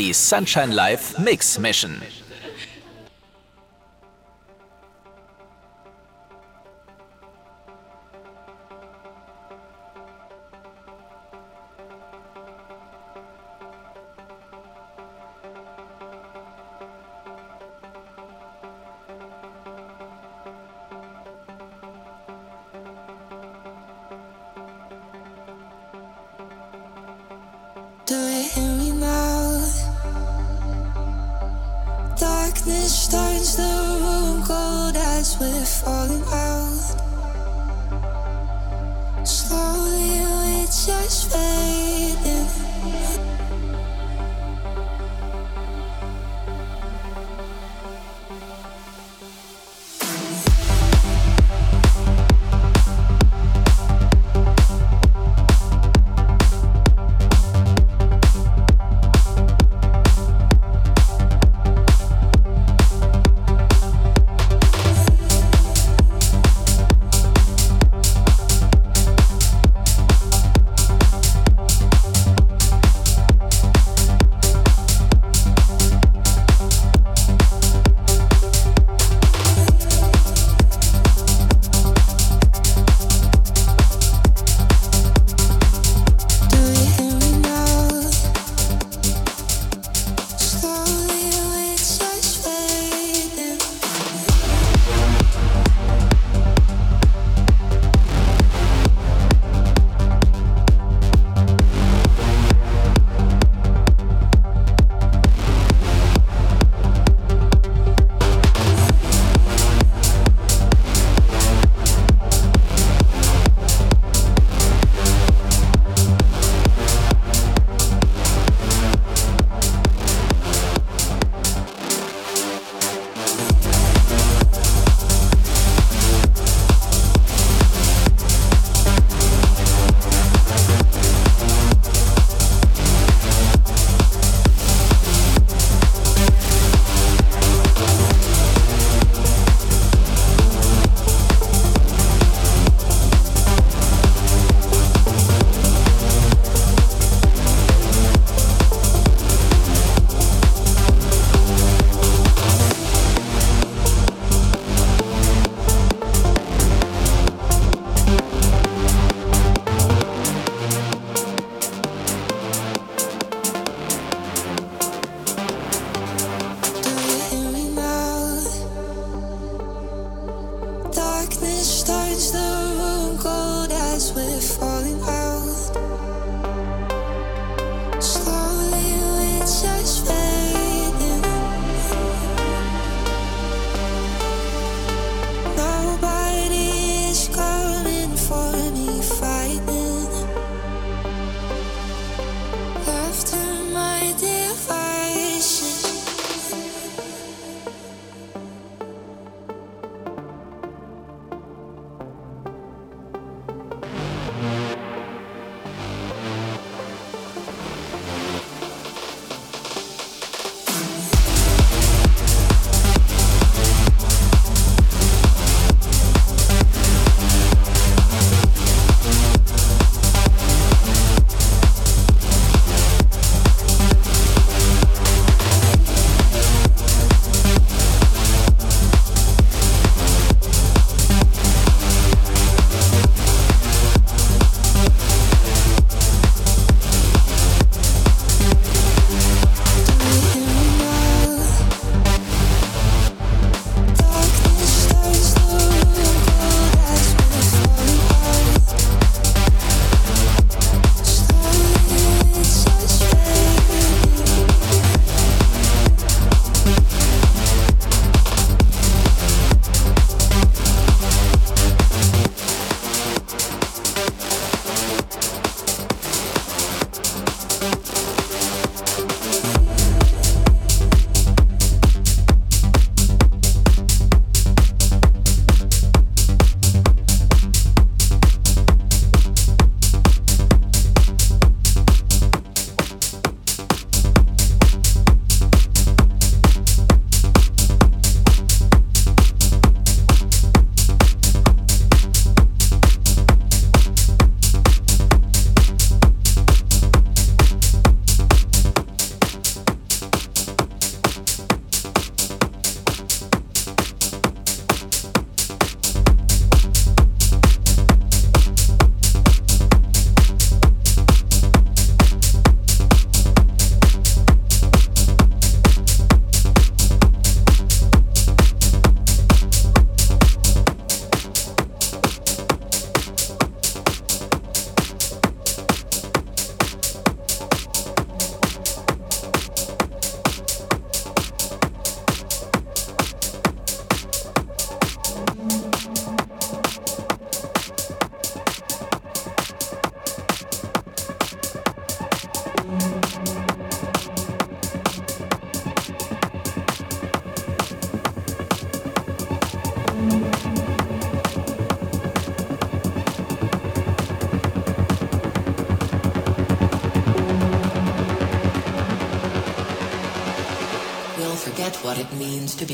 die Sunshine Live Mix Mission.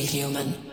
Human.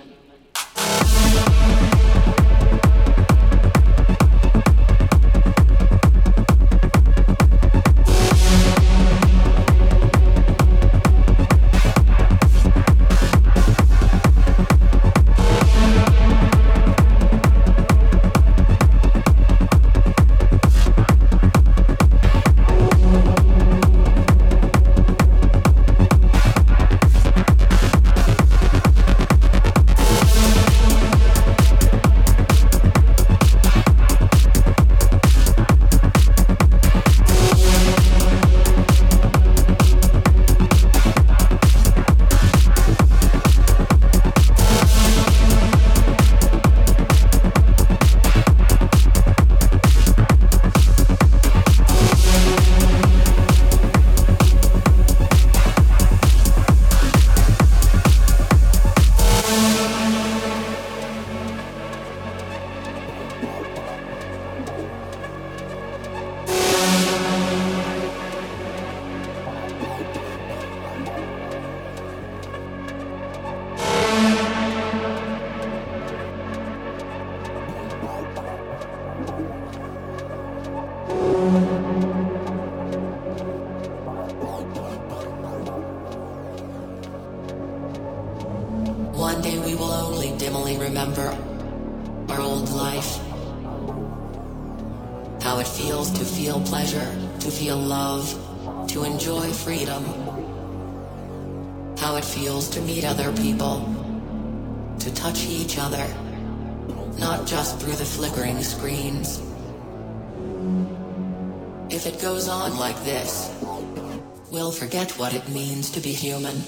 Human.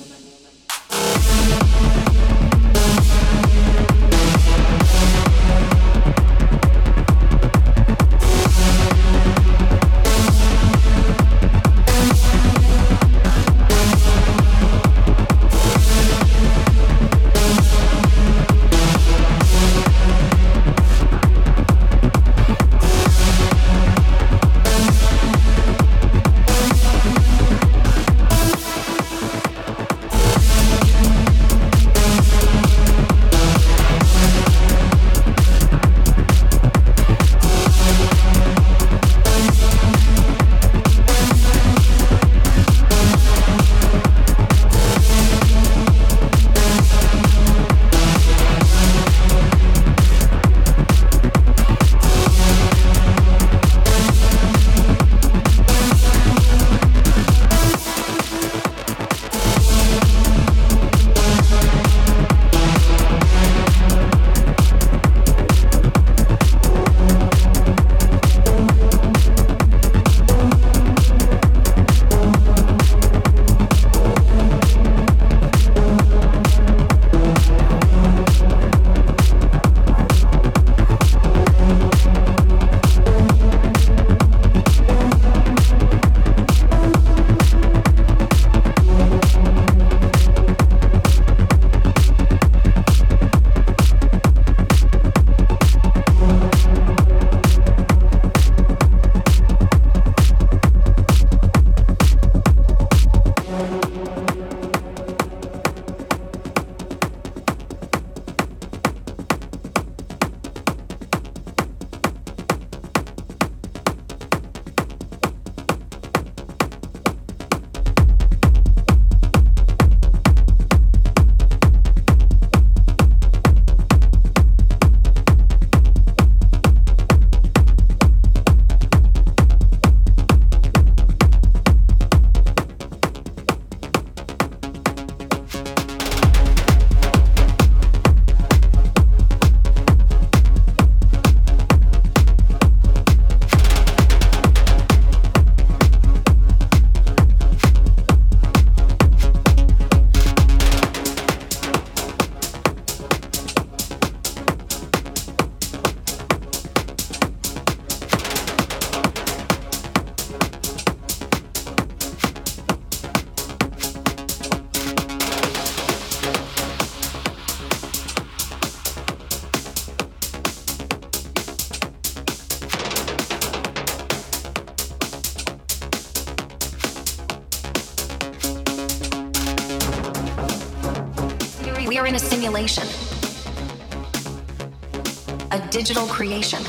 Digital creation.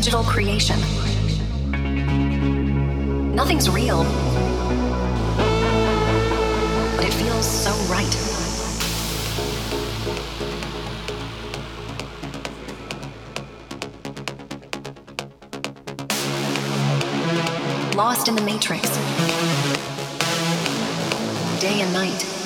Digital creation. Nothing's real, but it feels so right. Lost in the matrix, day and night.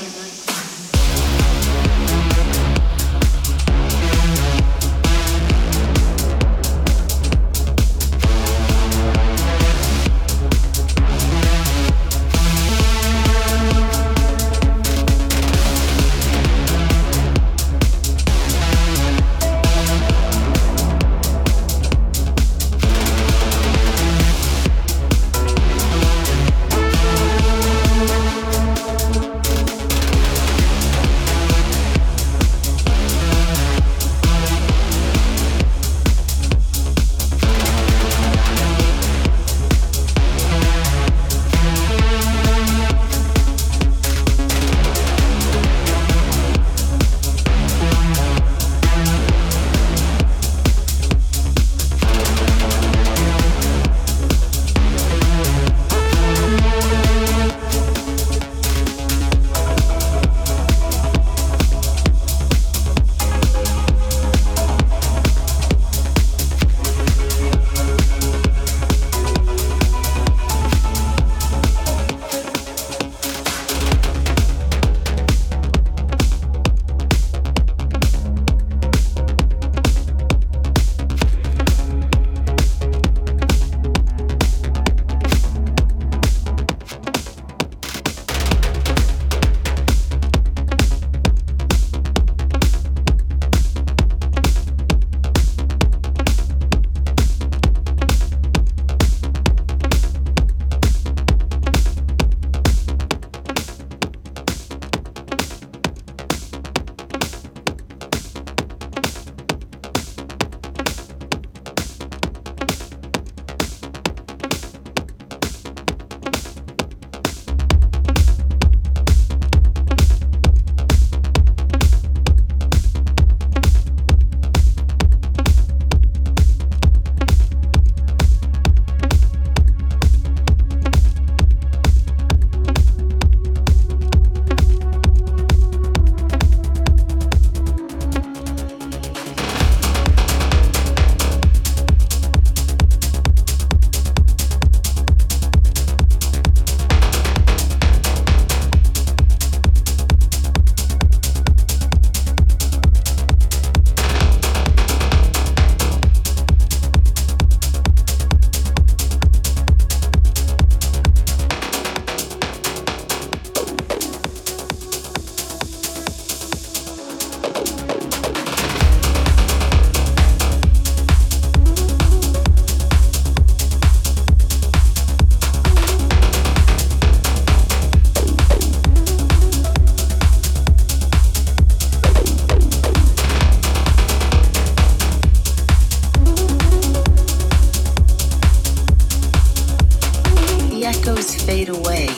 Goes fade away,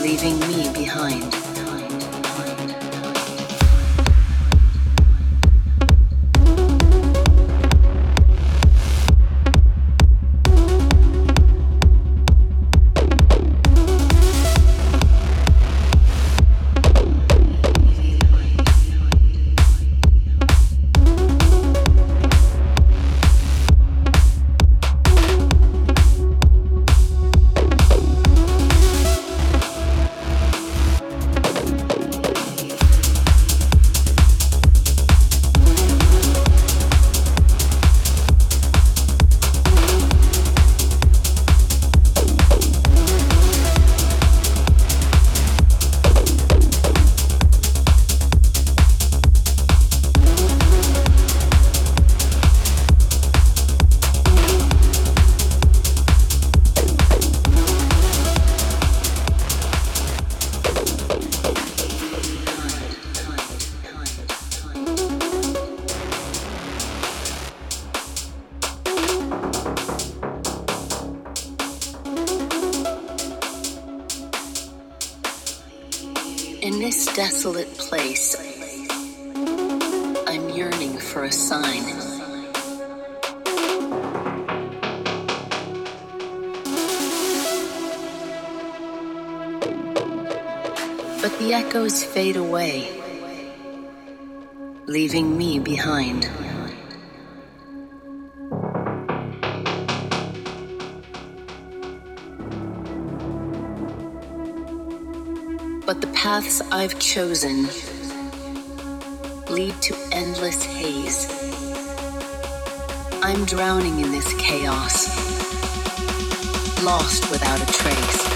leaving me behind. But the paths I've chosen lead to endless haze. I'm drowning in this chaos, lost without a trace.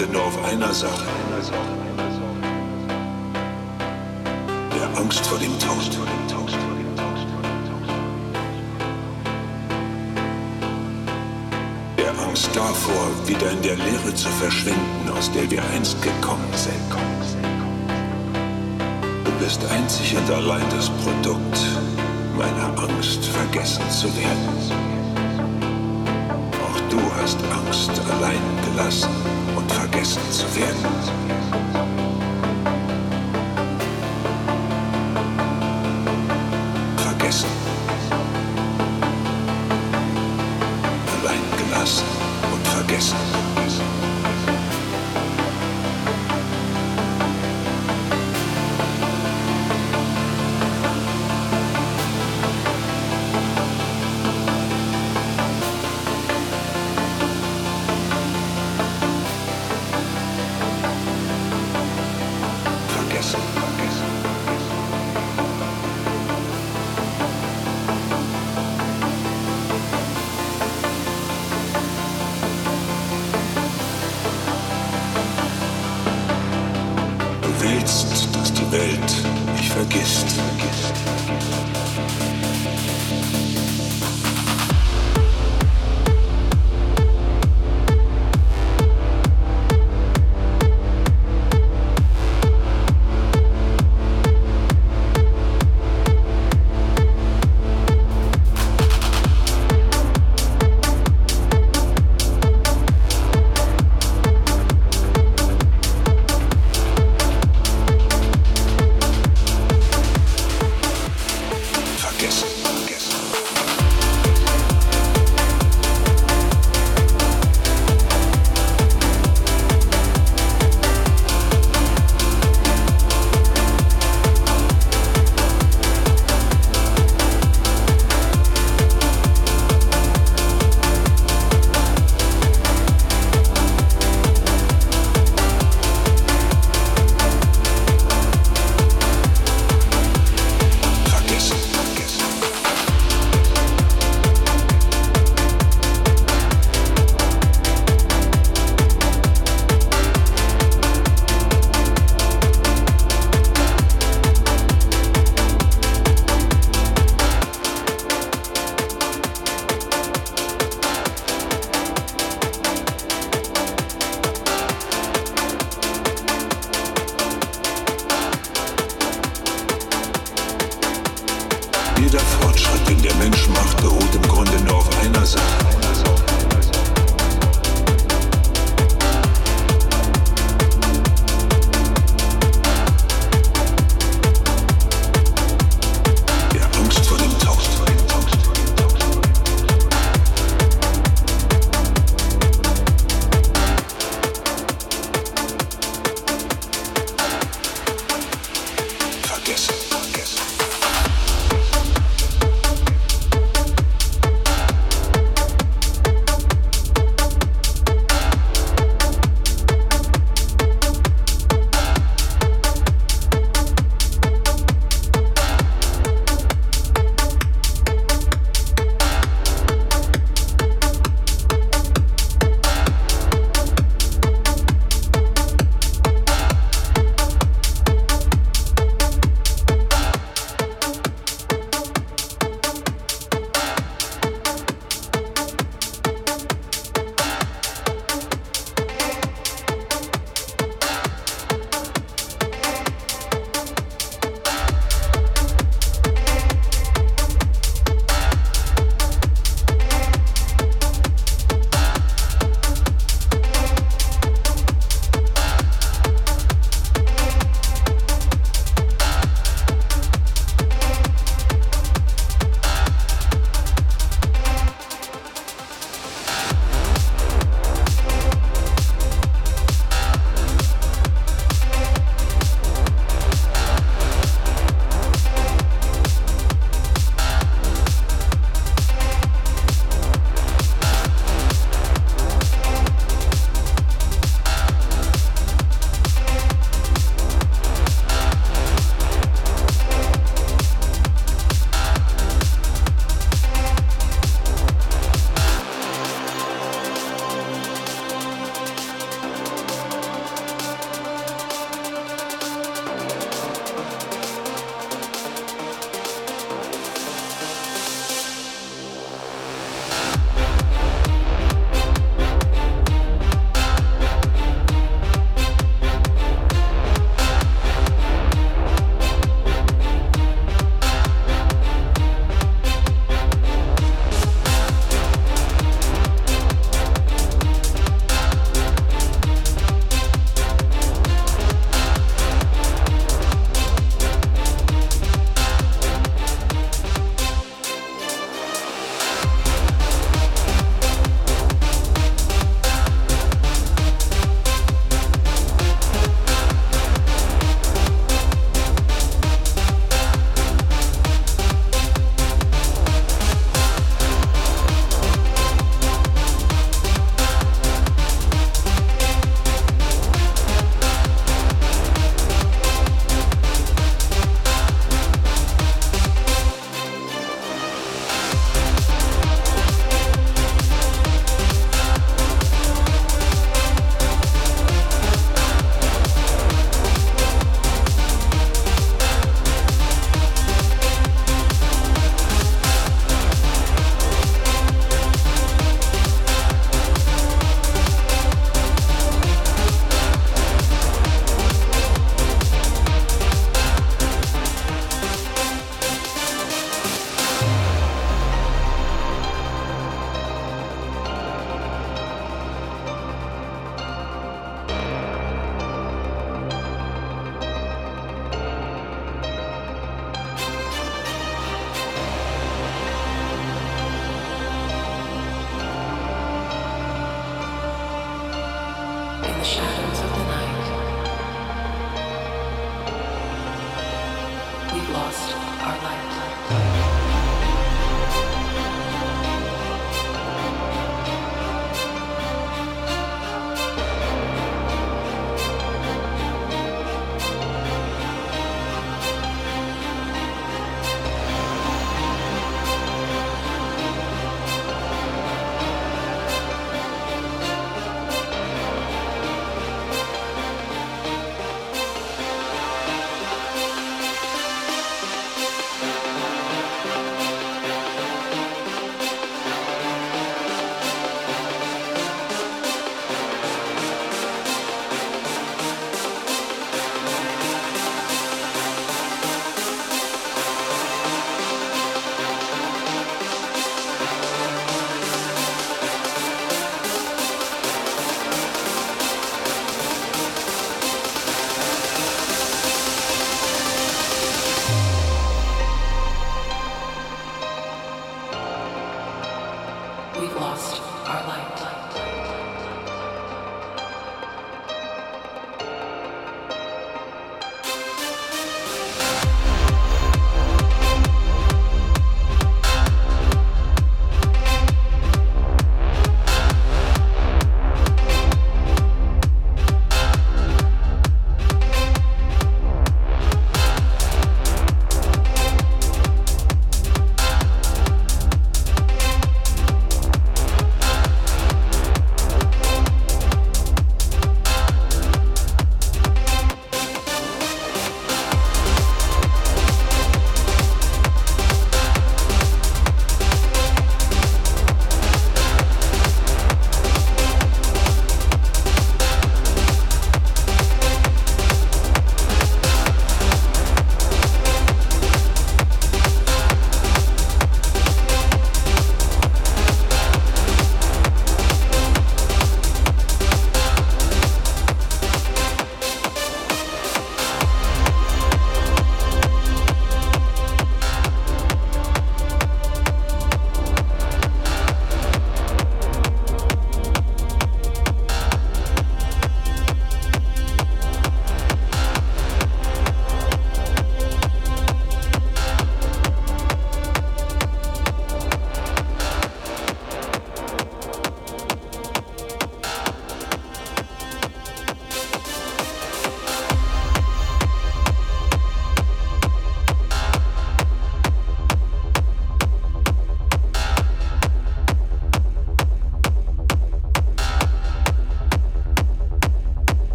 und nur auf einer Sache. verlassen und vergessen.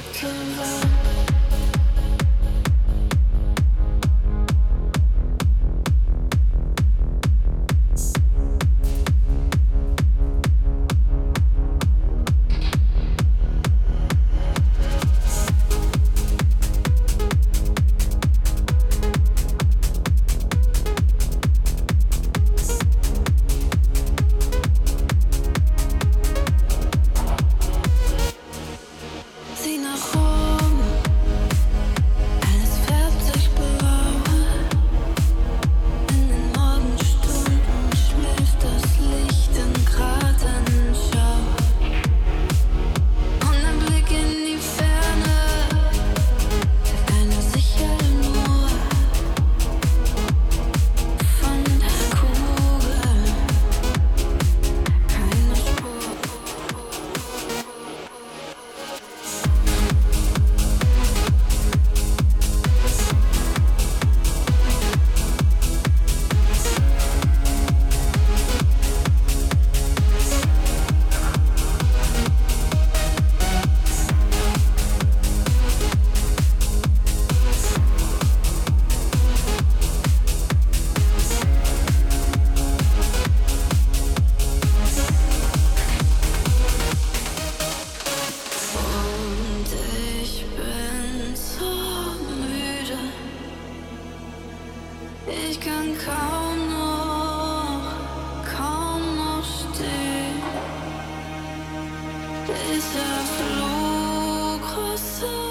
Die Dieser Fluggroße Getriebe.